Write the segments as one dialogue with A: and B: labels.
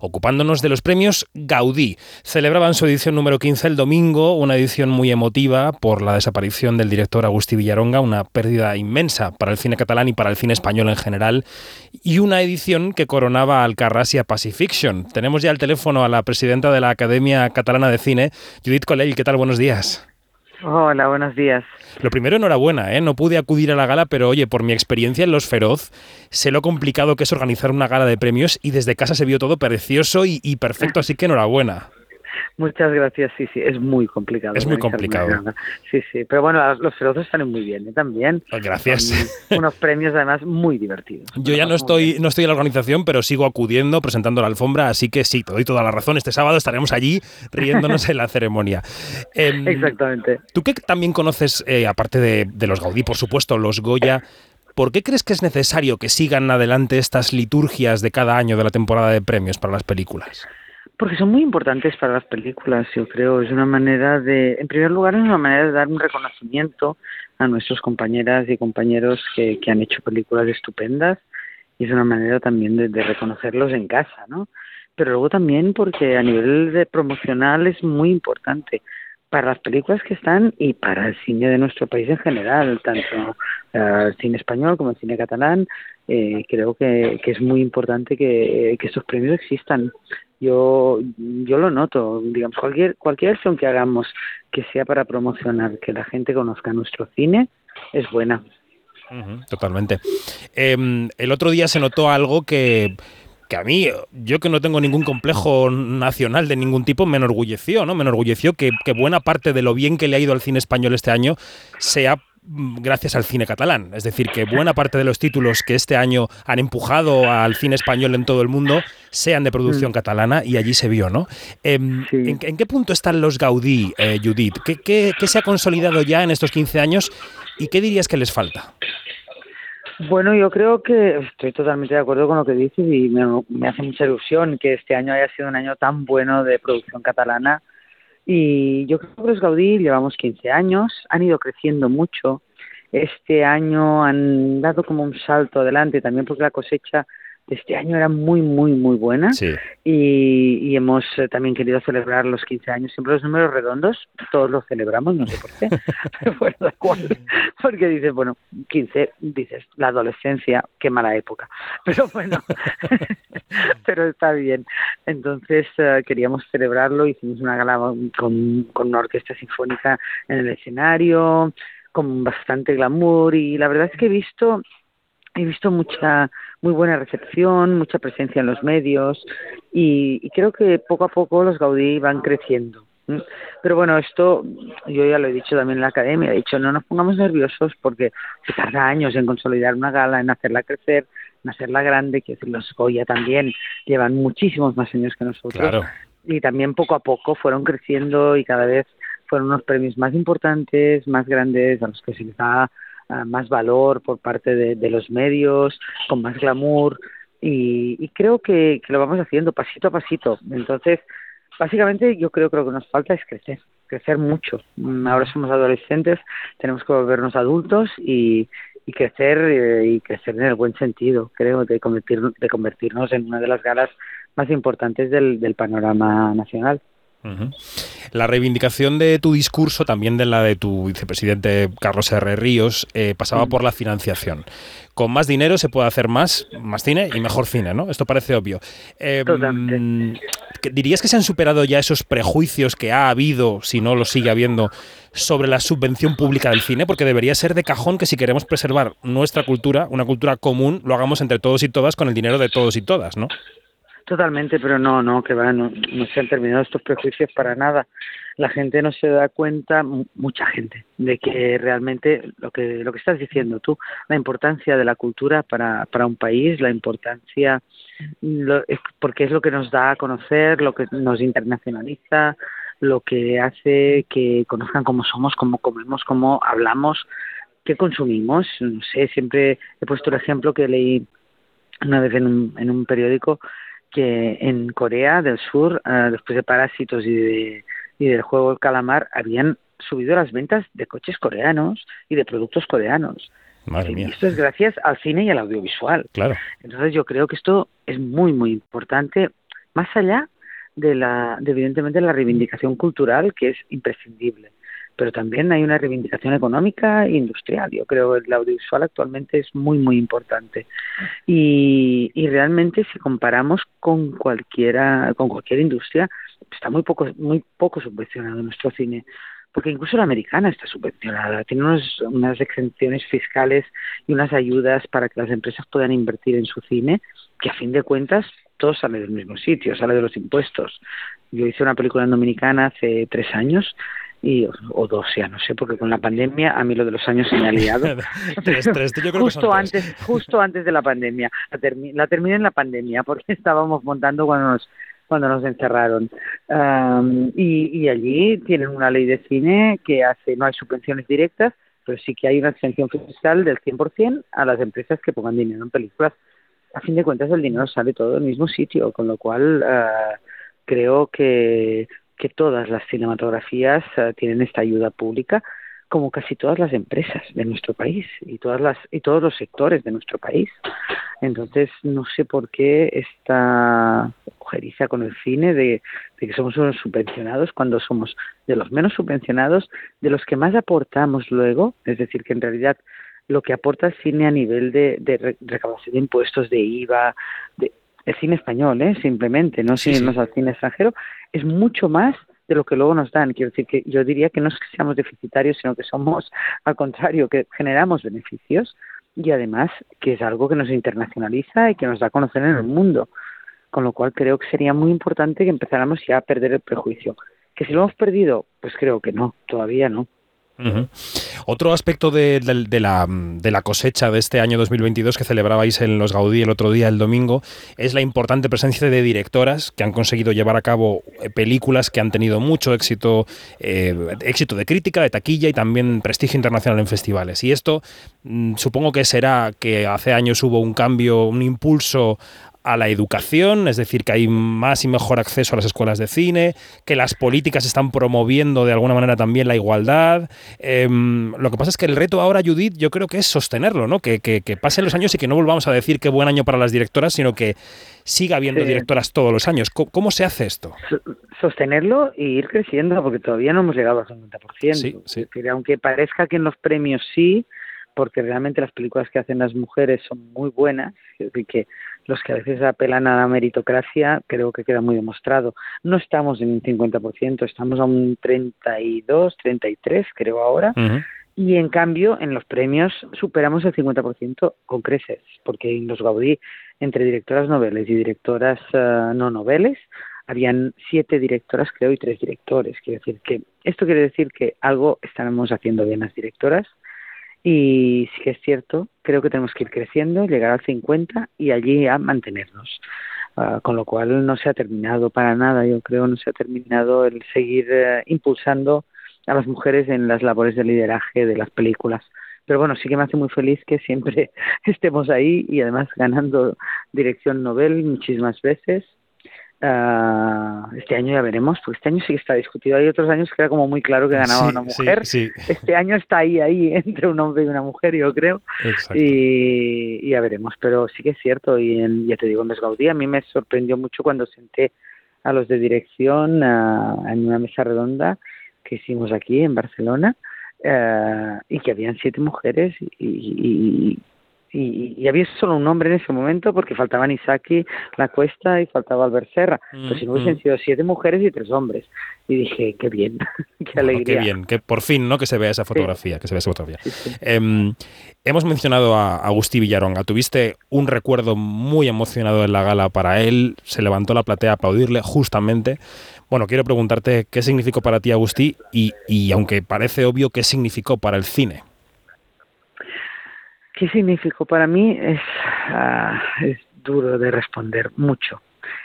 A: ocupándonos de los premios Gaudí. Celebraban su edición número 15 el domingo, una edición muy emotiva por la desaparición del director Agustí Villaronga, una pérdida inmensa para el cine catalán y para el cine español en general, y una edición que coronaba al Carras y a Pacifiction. Tenemos ya el teléfono a la presidenta de la Academia Catalana de Cine, Judith Colell. ¿Qué tal? Buenos días.
B: Hola, buenos días.
A: Lo primero, enhorabuena, ¿eh? No pude acudir a la gala, pero oye, por mi experiencia en Los Feroz, sé lo complicado que es organizar una gala de premios y desde casa se vio todo precioso y, y perfecto, así que enhorabuena.
B: Muchas gracias, sí, sí, es muy complicado.
A: Es muy complicado.
B: Sí, sí, pero bueno, los feroces salen muy bien ¿eh? también.
A: Pues gracias.
B: unos premios además muy divertidos.
A: Yo ya no estoy, no estoy en la organización, pero sigo acudiendo, presentando la alfombra, así que sí, te doy toda la razón. Este sábado estaremos allí riéndonos en la ceremonia.
B: Em, Exactamente.
A: Tú que también conoces, eh, aparte de, de los Gaudí, por supuesto, los Goya, ¿Por qué crees que es necesario que sigan adelante estas liturgias de cada año de la temporada de premios para las películas?
B: Porque son muy importantes para las películas, yo creo. Es una manera de, en primer lugar, es una manera de dar un reconocimiento a nuestros compañeras y compañeros que, que han hecho películas estupendas y es una manera también de, de, reconocerlos en casa, ¿no? Pero luego también porque a nivel de promocional es muy importante para las películas que están y para el cine de nuestro país en general, tanto uh, el cine español como el cine catalán. Eh, creo que, es muy importante que, que estos premios existan yo yo lo noto digamos cualquier cualquier acción que hagamos que sea para promocionar que la gente conozca nuestro cine es buena
A: totalmente eh, el otro día se notó algo que que a mí, yo que no tengo ningún complejo nacional de ningún tipo, me enorgulleció, ¿no? Me enorgulleció que, que buena parte de lo bien que le ha ido al cine español este año sea Mm, gracias al cine catalán. Es decir, que buena parte de los títulos que este año han empujado al cine español en todo el mundo sean de producción mm. catalana y allí se vio, ¿no? Eh, ¿en, ¿en, qué punto están los Gaudí, eh, Judith? ¿Qué, ¿Qué, qué, se ha consolidado ya en estos 15 años y qué dirías que les falta?
B: Bueno, yo creo que estoy totalmente de acuerdo con lo que dices y me, hace mucha ilusión que este año haya sido un año tan bueno de producción catalana y yo creo que los Gaudí llevamos 15 años, han ido creciendo mucho. Este año han dado como un salto adelante también porque la cosecha este año era muy, muy, muy buena
A: sí.
B: y, y, hemos eh, también querido celebrar los 15 años. Siempre los números redondos, todos los celebramos, no sé por qué, da igual. Porque dices, bueno, 15, dices, la adolescencia, qué mala época. Pero bueno, pero está bien. Entonces uh, queríamos celebrarlo, hicimos una gala con, con una orquesta sinfónica en el escenario, con bastante glamour y la verdad es que he visto he visto mucha muy buena recepción, mucha presencia en los medios y, y creo que poco a poco los Gaudí van creciendo. Pero bueno, esto yo ya lo he dicho también en la academia, he dicho no nos pongamos nerviosos porque se tarda años en consolidar una gala, en hacerla crecer, en hacerla grande, que los Goya también llevan muchísimos más años que nosotros.
A: Claro.
B: Y también poco a poco fueron creciendo y cada vez fueron unos premios más importantes, más grandes, a los que se les da más valor por parte de, los medios, con más glamour. Y, y creo que, que, lo vamos haciendo pasito a pasito. Entonces, básicamente yo creo que lo que nos falta es crecer, crecer mucho. Mm, ahora somos adolescentes, tenemos que volvernos adultos y, crecer eh, y crecer en el buen sentido, creo, de, convertir, de convertirnos en una de las galas más importantes del panorama nacional.
A: Uh -huh. La reivindicación de tu discurso, también de la de tu vicepresidente Carlos R. Ríos, eh, pasaba uh -huh. por la financiación. Con más dinero se puede hacer más, más cine y mejor cine, ¿no? Esto parece obvio. Eh, ¿Dirías que se han superado ya esos prejuicios que ha habido, si no lo sigue habiendo, sobre la subvención pública del cine? Porque debería ser de cajón que si queremos preservar nuestra cultura, una cultura común, lo hagamos entre todos y todas con el dinero de todos y todas, ¿no?
B: Totalmente, pero no, no, que va, no, no se han terminado estos prejuicios para nada. La gente no se da cuenta, mucha gente, de que realmente lo que lo que estás diciendo tú, la importancia de la cultura para, para un país, la importancia, lo, porque es lo que nos da a conocer, lo que nos internacionaliza, lo que hace que conozcan cómo somos, cómo comemos, cómo hablamos, qué consumimos. No sé, siempre he puesto el ejemplo que leí una vez en un, en un periódico que en Corea del Sur, uh, después de Parásitos y, de, y del juego El Calamar, habían subido las ventas de coches coreanos y de productos coreanos.
A: Madre mía.
B: Y esto es gracias al cine y al audiovisual.
A: Claro.
B: Entonces yo creo que esto es muy, muy importante más allá de la, de, evidentemente, la reivindicación cultural que es imprescindible pero también hay una reivindicación económica e industrial. Yo creo que el audiovisual actualmente es muy, muy importante. Y, y realmente si comparamos con cualquiera, con cualquier industria, está muy poco, muy poco subvencionado nuestro cine porque incluso la americana está subvencionada, tiene unos, unas exenciones fiscales y unas ayudas para que las empresas puedan invertir en su cine, que a fin de cuentas todo sale del mismo sitio, sale de los impuestos. Yo hice una película en Dominicana hace tres años y o dos ya no sé porque con la pandemia a mí lo de los años se me ha liado. Justo antes justo antes de la pandemia la, la, terminé en la pandemia porque estábamos montando cuando nos cuando nos encerraron. Y, y allí tienen una ley de cine que hace no hay subvenciones directas pero sí que hay una exención fiscal del 100% a las empresas que pongan dinero en películas. A fin de cuentas el dinero sale todo del mismo sitio con lo cual uh, creo que que todas las cinematografías uh, tienen esta ayuda pública como casi todas las empresas de nuestro país y todas las y todos los sectores de nuestro país. Entonces no sé por qué esta ojeriza con el cine de, de, que somos unos subvencionados cuando somos de los menos subvencionados de los que más aportamos luego es decir que en realidad lo que aporta el cine a nivel de, de recaudación de impuestos de IVA de el cine español, ¿eh? simplemente, no sí, al cine extranjero, es mucho más de lo que luego nos dan. Quiero decir que yo diría que no es que seamos deficitarios, sino que somos, al contrario, que generamos beneficios y además que es algo que nos internacionaliza y que nos da a conocer en el mundo. Con lo cual creo que sería muy importante que empezáramos ya a perder el prejuicio. ¿Que si lo hemos perdido? Pues creo que no, todavía no.
A: Otro aspecto de, la, cosecha de este año 2022 que celebrabais en los Gaudí el otro día, el domingo, es la importante presencia de directoras que han conseguido llevar a cabo eh, películas que han tenido mucho éxito, eh, éxito de crítica, de taquilla y también prestigio internacional en festivales. Y esto mm, supongo que será que hace años hubo un cambio, un impulso a la educación, es decir, que hay más y mejor acceso a las escuelas de cine, que las políticas están promoviendo de alguna manera también la igualdad. Em, lo que pasa es que el reto ahora, Judith, yo creo que es sostenerlo, ¿no? Que, que, pasen los años y que no volvamos a decir qué buen año para las directoras, sino que siga habiendo directoras todos los años. ¿Cómo, se hace esto?
B: Sostenerlo e ir creciendo, porque todavía no hemos llegado al 50%. Sí, sí. aunque parezca que en los premios sí, porque realmente las películas que hacen las mujeres son muy buenas, y que los que a veces apelan a la meritocracia, creo que queda muy demostrado. No estamos en un 50%, estamos a un 32, 33, creo ahora. Y en cambio, en los premios superamos el 50% con creces, porque en los Gaudí, entre directoras noveles y directoras eh, no noveles, habían siete directoras, creo, y tres directores. Quiere decir que esto quiere decir que algo estamos haciendo bien las directoras y sí que es cierto, creo que tenemos que ir creciendo, llegar al 50 y allí a mantenernos. Uh, con lo cual no se ha terminado para nada, yo creo, no se ha terminado el seguir uh, impulsando a las mujeres en las labores de lideraje de las películas. Pero bueno, sí que me hace muy feliz que siempre estemos ahí y además ganando dirección Nobel muchísimas veces Uh, este año ya veremos, porque este año sí que está discutido. Hay otros años que era como muy claro que ganaba una mujer. Este año está ahí, ahí, entre un hombre y una mujer, yo creo. Y, ya veremos, pero sí que es cierto. Y en, ya te digo, en Gaudí a mí me sorprendió mucho cuando senté a los de dirección uh, en una mesa redonda que hicimos aquí en Barcelona. Uh, y que habían siete mujeres y, y, había solo un hombre en ese momento porque faltaban Isaki, La Cuesta y faltaba Albert Serra. Mm, si no hubiesen mm. sido siete mujeres y tres hombres. Y dije, qué bien, qué alegría.
A: qué bien, que por fin ¿no? que se vea esa fotografía, que se vea esa fotografía. Em, hemos mencionado a Agustí Villaronga. Tuviste un recuerdo muy emocionado en la gala para él. Se levantó la platea a aplaudirle justamente. Bueno, quiero preguntarte qué significó para ti Agustí y, y aunque parece obvio, qué significó para el cine.
B: ¿Qué significó para mí? Es, ah, es duro de responder, mucho.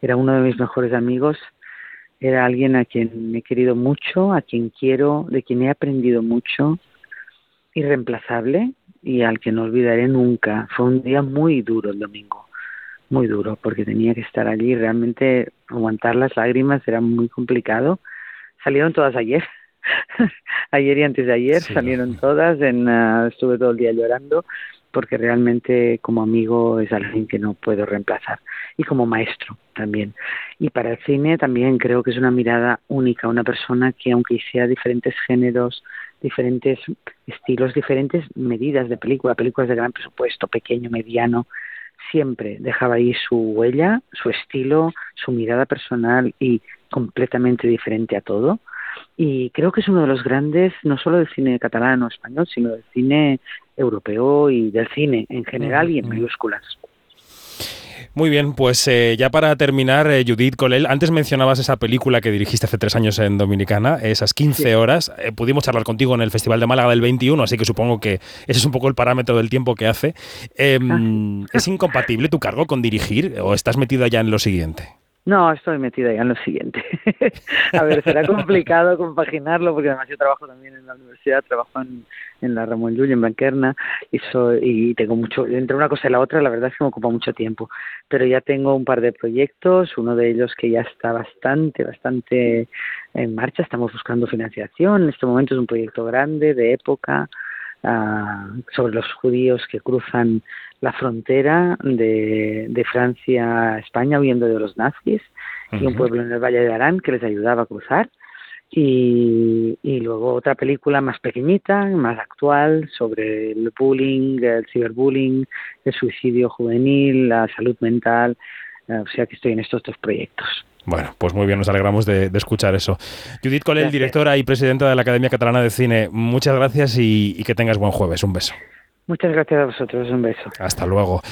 B: Era uno de mis mejores amigos, era alguien a quien he querido mucho, a quien quiero, de quien he aprendido mucho, irreemplazable y al que no olvidaré nunca. Fue un día muy duro el domingo, muy duro, porque tenía que estar allí. Realmente aguantar las lágrimas era muy complicado. Salieron todas ayer, ayer y antes de ayer salieron todas, en, ah, estuve todo el día llorando porque realmente como amigo es alguien que no puedo reemplazar y como maestro también. Y para el cine también creo que es una mirada única, una persona que aunque sea diferentes géneros, diferentes estilos, diferentes medidas de película, películas de gran presupuesto, pequeño, mediano, siempre dejaba ahí su huella, su estilo, su mirada personal y completamente diferente a todo y creo que es uno de los grandes, no solo del cine catalán o español, sino del cine europeo y del cine en general y en mayúsculas.
A: Muy bien, pues eh, ya para terminar, eh, Judith Colel, antes mencionabas esa película que dirigiste hace tres años en Dominicana, esas 15 horas. Eh, pudimos charlar contigo en el Festival de Málaga del 21, así que supongo que ese es un poco el parámetro del tiempo que hace. Em, ah. ¿Es incompatible tu cargo con dirigir o estás metido ya en lo siguiente?
B: No, estoy metida ya en lo siguiente. a ver, será complicado compaginarlo porque además yo trabajo también en la universidad, trabajo en, en la Ramón Llull, en Banquerna, y, soy, y tengo mucho, entre una cosa y la otra, la verdad es que me ocupa mucho tiempo. Pero ya tengo un par de proyectos, uno de ellos que ya está bastante, bastante en marcha, estamos buscando financiación, en este momento es un proyecto grande, de época, uh, sobre los judíos que cruzan la frontera de, de Francia a España huyendo de los nazis y un pueblo en el Valle de Arán que les ayudaba a cruzar. Y, y, luego otra película más pequeñita, más actual, sobre el bullying, el ciberbullying, el suicidio juvenil, la salud mental. O sea que estoy en estos dos proyectos.
A: Bueno, pues muy bien, nos alegramos de, escuchar eso. Judith Colel, directora y presidenta de la Academia Catalana de Cine, muchas gracias y que tengas buen jueves. Un beso.
B: Muchas gracias a vosotros, un beso.
A: Hasta luego.